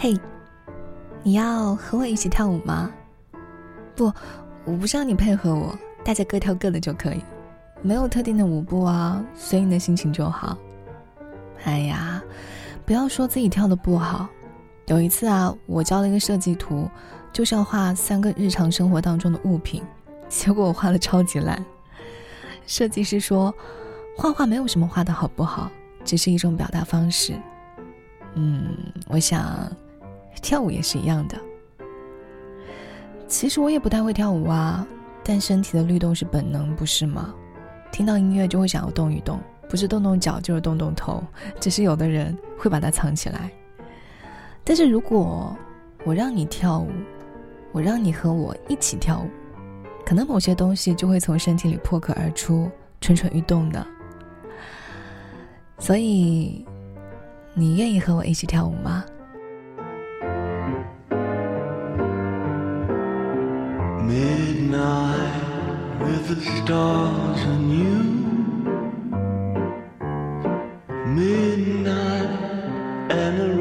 嘿，你要和我一起跳舞吗？不，我不需要你配合我，大家各跳各的就可以，没有特定的舞步啊，随你的心情就好。哎呀，不要说自己跳的不好。有一次啊，我交了一个设计图，就是要画三个日常生活当中的物品，结果我画的超级烂。设计师说，画画没有什么画的好不好，只是一种表达方式。嗯，我想。跳舞也是一样的。其实我也不太会跳舞啊，但身体的律动是本能，不是吗？听到音乐就会想要动一动，不是动动脚就是动动头，只是有的人会把它藏起来。但是如果我让你跳舞，我让你和我一起跳舞，可能某些东西就会从身体里破壳而出，蠢蠢欲动的。所以，你愿意和我一起跳舞吗？Midnight with the stars and you. Midnight and a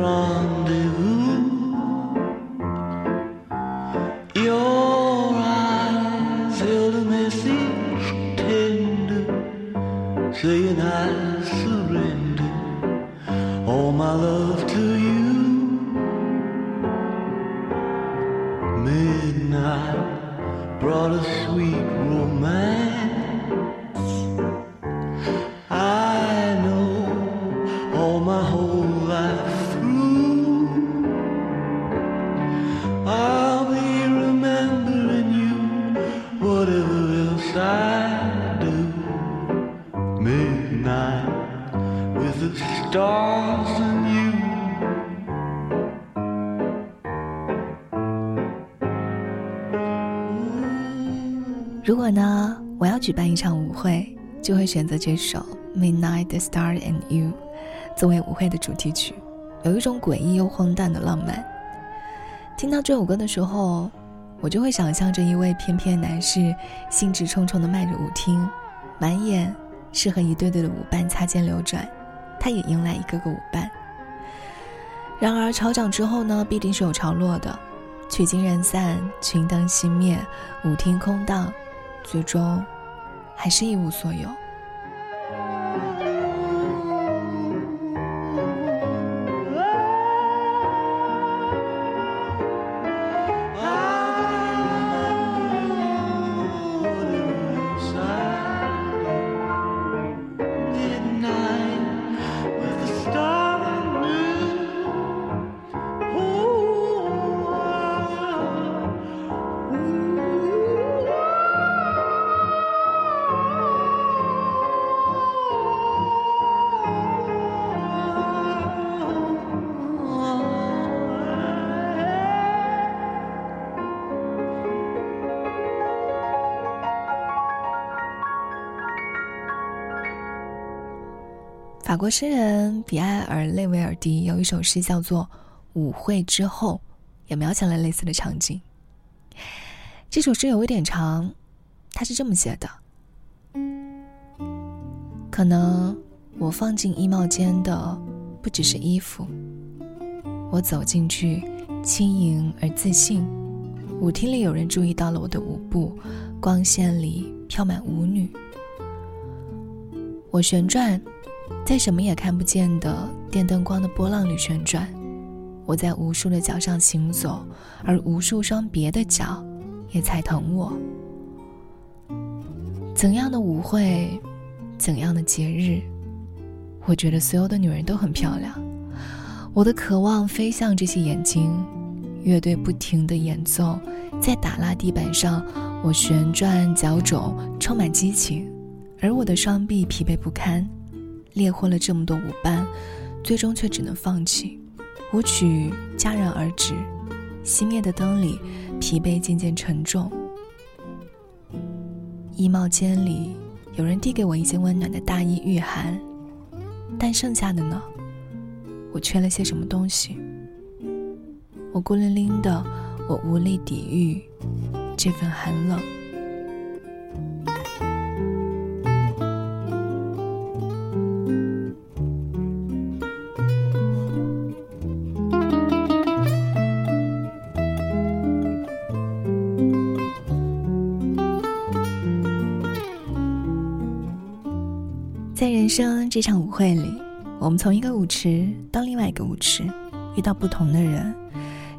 如果呢，我要举办一场舞会，就会选择这首《Midnight the Star and You》作为舞会的主题曲，有一种诡异又荒诞的浪漫。听到这首歌的时候，我就会想象着一位翩翩男士兴致冲冲地迈着舞厅，满眼是和一对对的舞伴擦肩流转，他也迎来一个个舞伴。然而潮涨之后呢，必定是有潮落的，曲尽人散，群灯熄灭，舞厅空荡。最终，还是一无所有。法国诗人比埃尔·内维尔迪有一首诗叫做《舞会之后》，也描写了类似的场景。这首诗有一点长，他是这么写的：可能我放进衣帽间的不只是衣服，我走进去轻盈而自信。舞厅里有人注意到了我的舞步，光线里飘满舞女，我旋转。在什么也看不见的电灯光的波浪里旋转，我在无数的脚上行走，而无数双别的脚也踩疼我。怎样的舞会，怎样的节日，我觉得所有的女人都很漂亮。我的渴望飞向这些眼睛，乐队不停的演奏，在打蜡地板上，我旋转脚肘，充满激情，而我的双臂疲惫不堪。猎获了这么多舞伴，最终却只能放弃。舞曲戛然而止，熄灭的灯里，疲惫渐渐沉重。衣帽间里，有人递给我一件温暖的大衣御寒，但剩下的呢？我缺了些什么东西？我孤零零的，我无力抵御这份寒冷。人生这场舞会里，我们从一个舞池到另外一个舞池，遇到不同的人，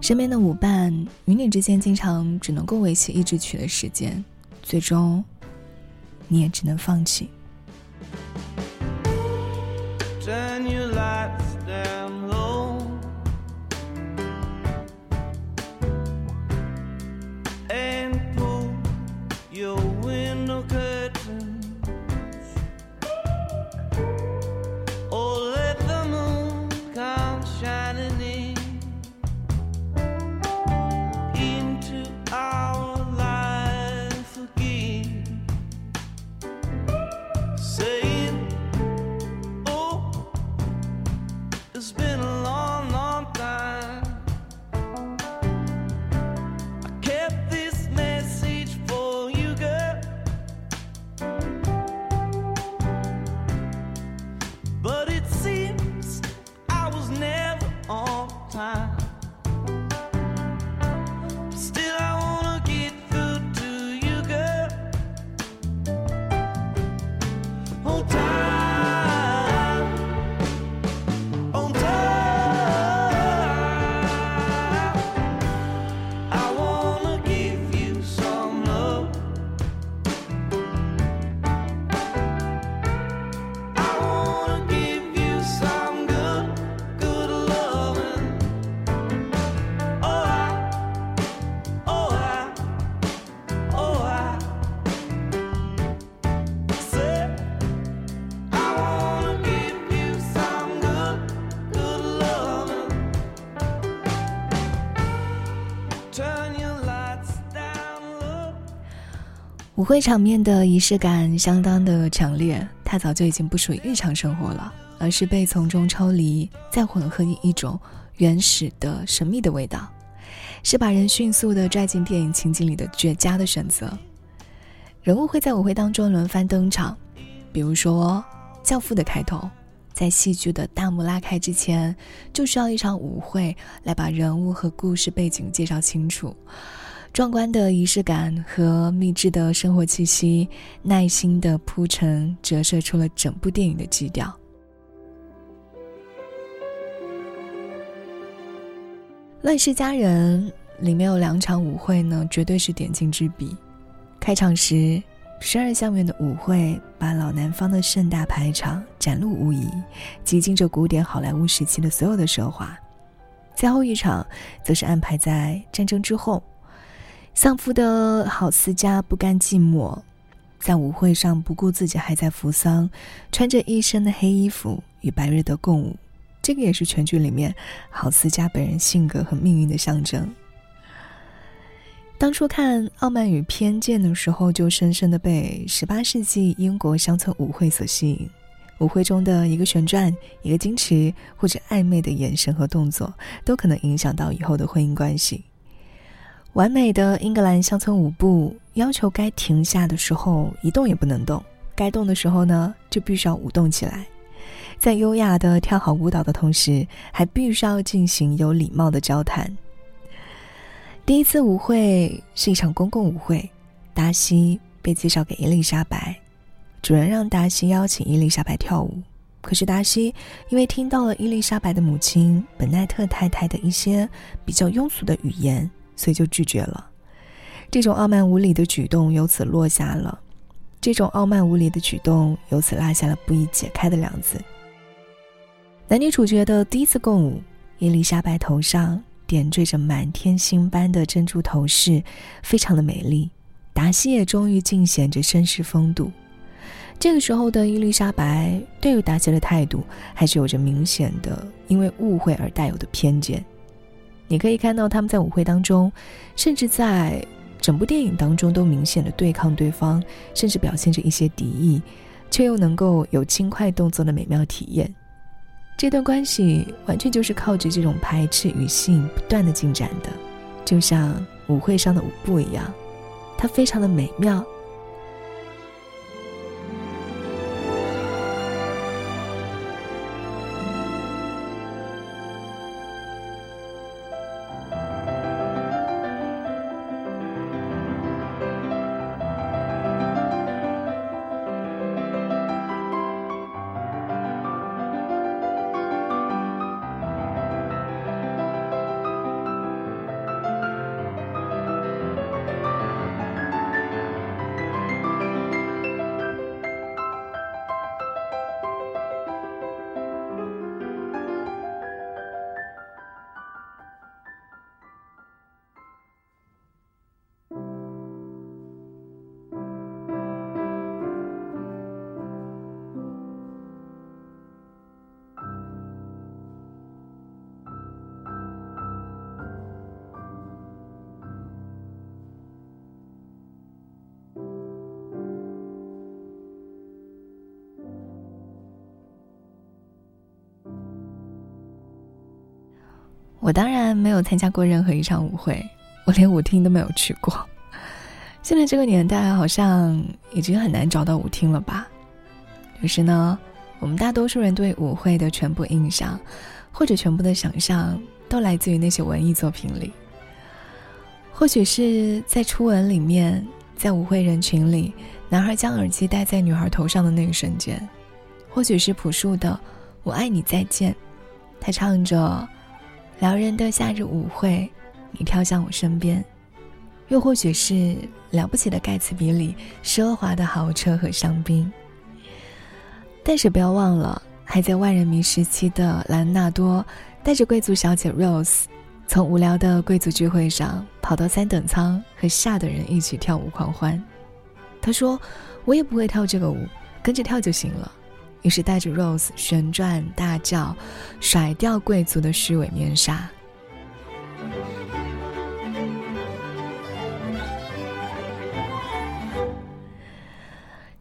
身边的舞伴与你之间经常只能够维系一支曲的时间，最终，你也只能放弃。舞会场面的仪式感相当的强烈，它早就已经不属于日常生活了，而是被从中抽离，再混合一种原始的神秘的味道，是把人迅速的拽进电影情景里的绝佳的选择。人物会在舞会当中轮番登场，比如说《教父》的开头，在戏剧的大幕拉开之前，就需要一场舞会来把人物和故事背景介绍清楚。壮观的仪式感和秘制的生活气息，耐心的铺陈，折射出了整部电影的基调。《乱世佳人》里面有两场舞会呢，绝对是点睛之笔。开场时，十二相院的舞会把老南方的盛大排场展露无遗，极尽着古典好莱坞时期的所有的奢华。最后一场，则是安排在战争之后。丧夫的郝思嘉不甘寂寞，在舞会上不顾自己还在服丧，穿着一身的黑衣服与白瑞德共舞。这个也是全剧里面郝思嘉本人性格和命运的象征。当初看《傲慢与偏见》的时候，就深深的被十八世纪英国乡村舞会所吸引。舞会中的一个旋转、一个矜持或者暧昧的眼神和动作，都可能影响到以后的婚姻关系。完美的英格兰乡村舞步要求该停下的时候一动也不能动，该动的时候呢就必须要舞动起来，在优雅的跳好舞蹈的同时，还必须要进行有礼貌的交谈。第一次舞会是一场公共舞会，达西被介绍给伊丽莎白，主人让达西邀请伊丽莎白跳舞，可是达西因为听到了伊丽莎白的母亲本奈特太太的一些比较庸俗的语言。所以就拒绝了，这种傲慢无礼的举动由此落下了，这种傲慢无礼的举动由此落下了不易解开的梁子。男女主角的第一次共舞，伊丽莎白头上点缀着满天星般的珍珠头饰，非常的美丽。达西也终于尽显着绅士风度。这个时候的伊丽莎白对于达西的态度，还是有着明显的因为误会而带有的偏见。你可以看到他们在舞会当中，甚至在整部电影当中都明显的对抗对方，甚至表现着一些敌意，却又能够有轻快动作的美妙体验。这段关系完全就是靠着这种排斥与吸引不断的进展的，就像舞会上的舞步一样，它非常的美妙。我当然没有参加过任何一场舞会，我连舞厅都没有去过。现在这个年代，好像已经很难找到舞厅了吧？于是呢，我们大多数人对舞会的全部印象，或者全部的想象，都来自于那些文艺作品里。或许是在初吻里面，在舞会人群里，男孩将耳机戴在女孩头上的那个瞬间；或许是朴树的《我爱你再见》，他唱着。撩人的夏日舞会，你跳向我身边；又或许是了不起的盖茨比里奢华的豪车和香槟。但是不要忘了，还在万人迷时期的莱昂纳多，带着贵族小姐 Rose，从无聊的贵族聚会上跑到三等舱和下等人一起跳舞狂欢。他说：“我也不会跳这个舞，跟着跳就行了。”于是带着 Rose 旋转大叫，甩掉贵族的虚伪面纱。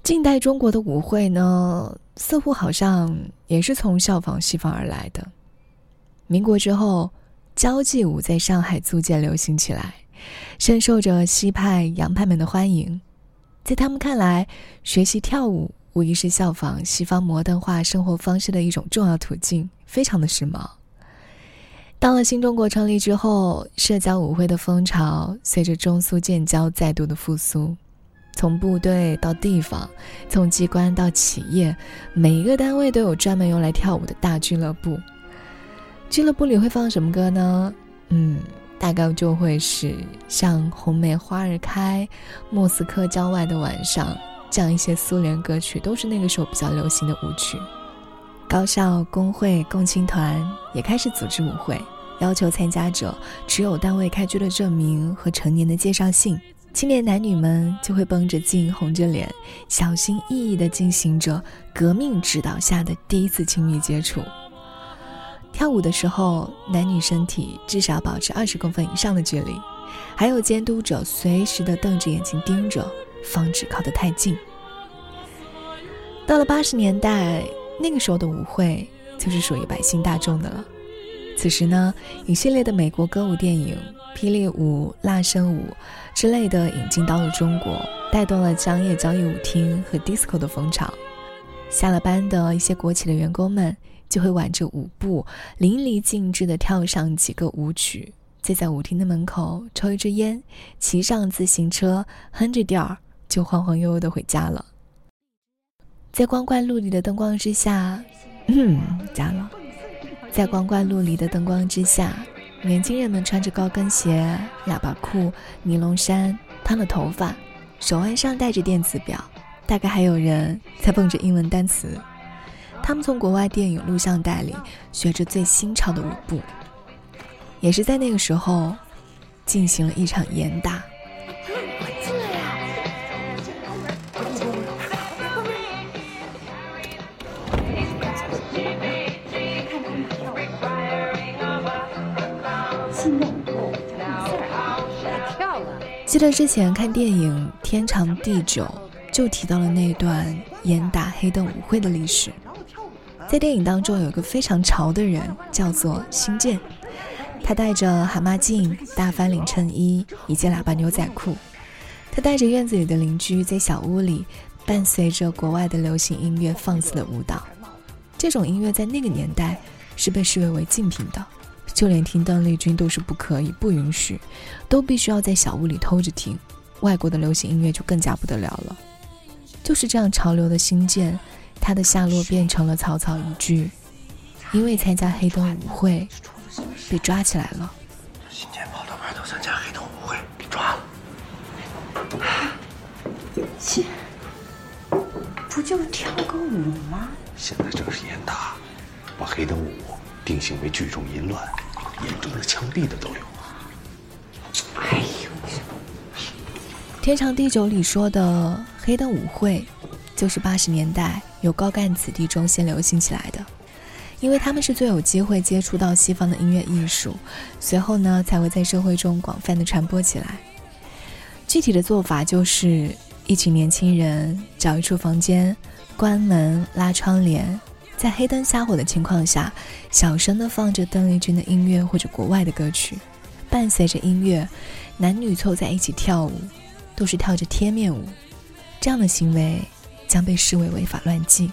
近代中国的舞会呢，似乎好像也是从效仿西方而来的。民国之后，交际舞在上海租界流行起来，深受着西派洋派们的欢迎。在他们看来，学习跳舞。无疑是效仿西方摩登化生活方式的一种重要途径，非常的时髦。到了新中国成立之后，社交舞会的风潮随着中苏建交再度的复苏，从部队到地方，从机关到企业，每一个单位都有专门用来跳舞的大俱乐部。俱乐部里会放什么歌呢？嗯，大概就会是像《红梅花儿开》《莫斯科郊外的晚上》。像一些苏联歌曲都是那个时候比较流行的舞曲，高校、工会、共青团也开始组织舞会，要求参加者持有单位开具的证明和成年的介绍信。青年男女们就会绷着劲、红着脸，小心翼翼地进行着革命指导下的第一次亲密接触。跳舞的时候，男女身体至少保持二十公分以上的距离，还有监督者随时的瞪着眼睛盯着。防止靠得太近。到了八十年代，那个时候的舞会就是属于百姓大众的了。此时呢，一系列的美国歌舞电影、霹雳舞、辣身舞之类的引进到了中国，带动了商业交易舞厅和 disco 的风潮。下了班的一些国企的员工们就会挽着舞步，淋漓尽致地跳上几个舞曲，再在舞厅的门口抽一支烟，骑上自行车，哼着调儿。就晃晃悠悠的回家了，在光怪陆离的灯光之下，嗯，家了，在光怪陆离的灯光之下，年轻人们穿着高跟鞋、喇叭裤、尼龙衫，烫了头发，手腕上戴着电子表，大概还有人在蹦着英文单词。他们从国外电影录像带里学着最新潮的舞步，也是在那个时候，进行了一场严打。记得之前看电影《天长地久》，就提到了那段严打黑灯舞会的历史。在电影当中，有个非常潮的人，叫做星健，他戴着蛤蟆镜、大翻领衬衣以及喇叭牛仔裤，他带着院子里的邻居在小屋里，伴随着国外的流行音乐放肆的舞蹈。这种音乐在那个年代是被视为违禁品的。就连听邓丽君都是不可以、不允许，都必须要在小屋里偷着听。外国的流行音乐就更加不得了了。就是这样潮流的新建，它的下落变成了草草一句：因为参加黑灯舞会，被抓起来了。新建跑到外头参加黑灯舞会，被抓了。切，不就是跳个舞吗？现在正是严打，把黑灯舞定性为聚众淫乱。严重的枪毙的都有。哎呦！天长地久里说的黑灯舞会，就是八十年代由高干子弟中先流行起来的，因为他们是最有机会接触到西方的音乐艺术，随后呢才会在社会中广泛的传播起来。具体的做法就是一群年轻人找一处房间，关门拉窗帘，在黑灯瞎火的情况下，小声的放着邓丽君的音乐或者国外的歌曲，伴随着音乐，男女凑在一起跳舞，都是跳着贴面舞，这样的行为将被视为违法乱纪。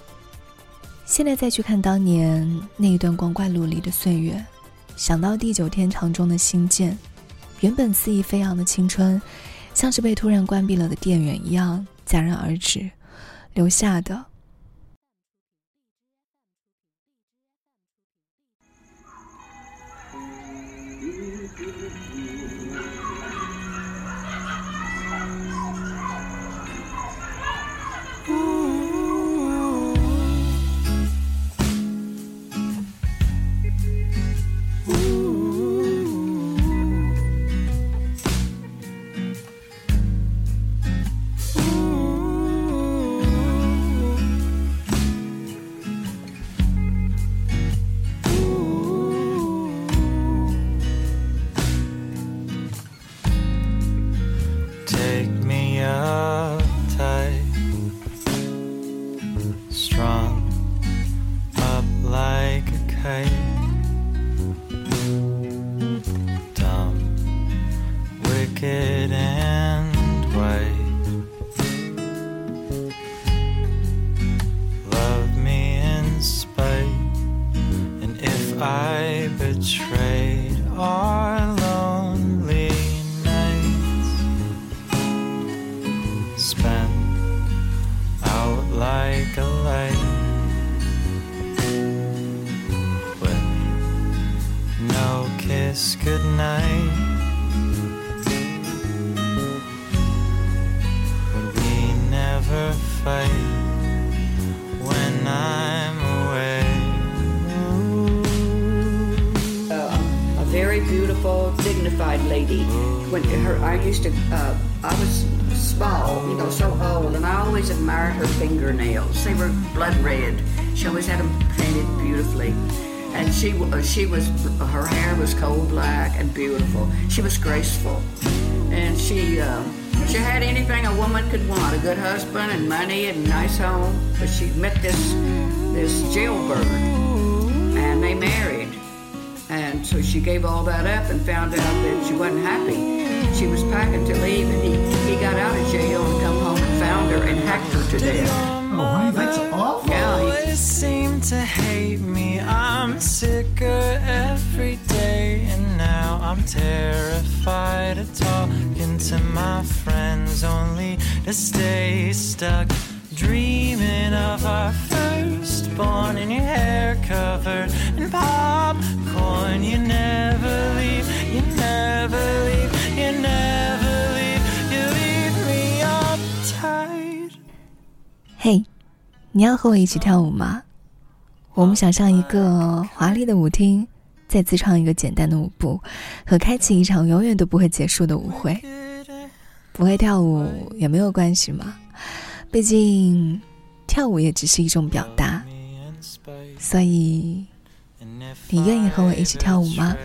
现在再去看当年那一段光怪陆离的岁月，想到地久天长中的新建，原本肆意飞扬的青春，像是被突然关闭了的电源一样戛然而止，留下的。Dignified lady. When her, I used to, uh, I was small, you know, so old, and I always admired her fingernails. They were blood red. She always had them painted beautifully, and she, uh, she was, her hair was coal black and beautiful. She was graceful, and she, uh, she had anything a woman could want: a good husband and money and a nice home. But she met this, this jailbird, and they married. And so she gave all that up and found out that she wasn't happy. She was packing to leave, and he, he got out of jail and come home and found her and hacked her to death. Oh, that's awful. Yeah, he, seem to hate me. I'm sicker every day, and now I'm terrified of talking to my friends, only to stay stuck dreaming of our firstborn in your hair covered in popcorn. You never leave, you 嘿，你要和我一起跳舞吗？我们想象一个华丽的舞厅，再自创一个简单的舞步，和开启一场永远都不会结束的舞会。不会跳舞也没有关系嘛。毕竟，跳舞也只是一种表达，所以，你愿意和我一起跳舞吗？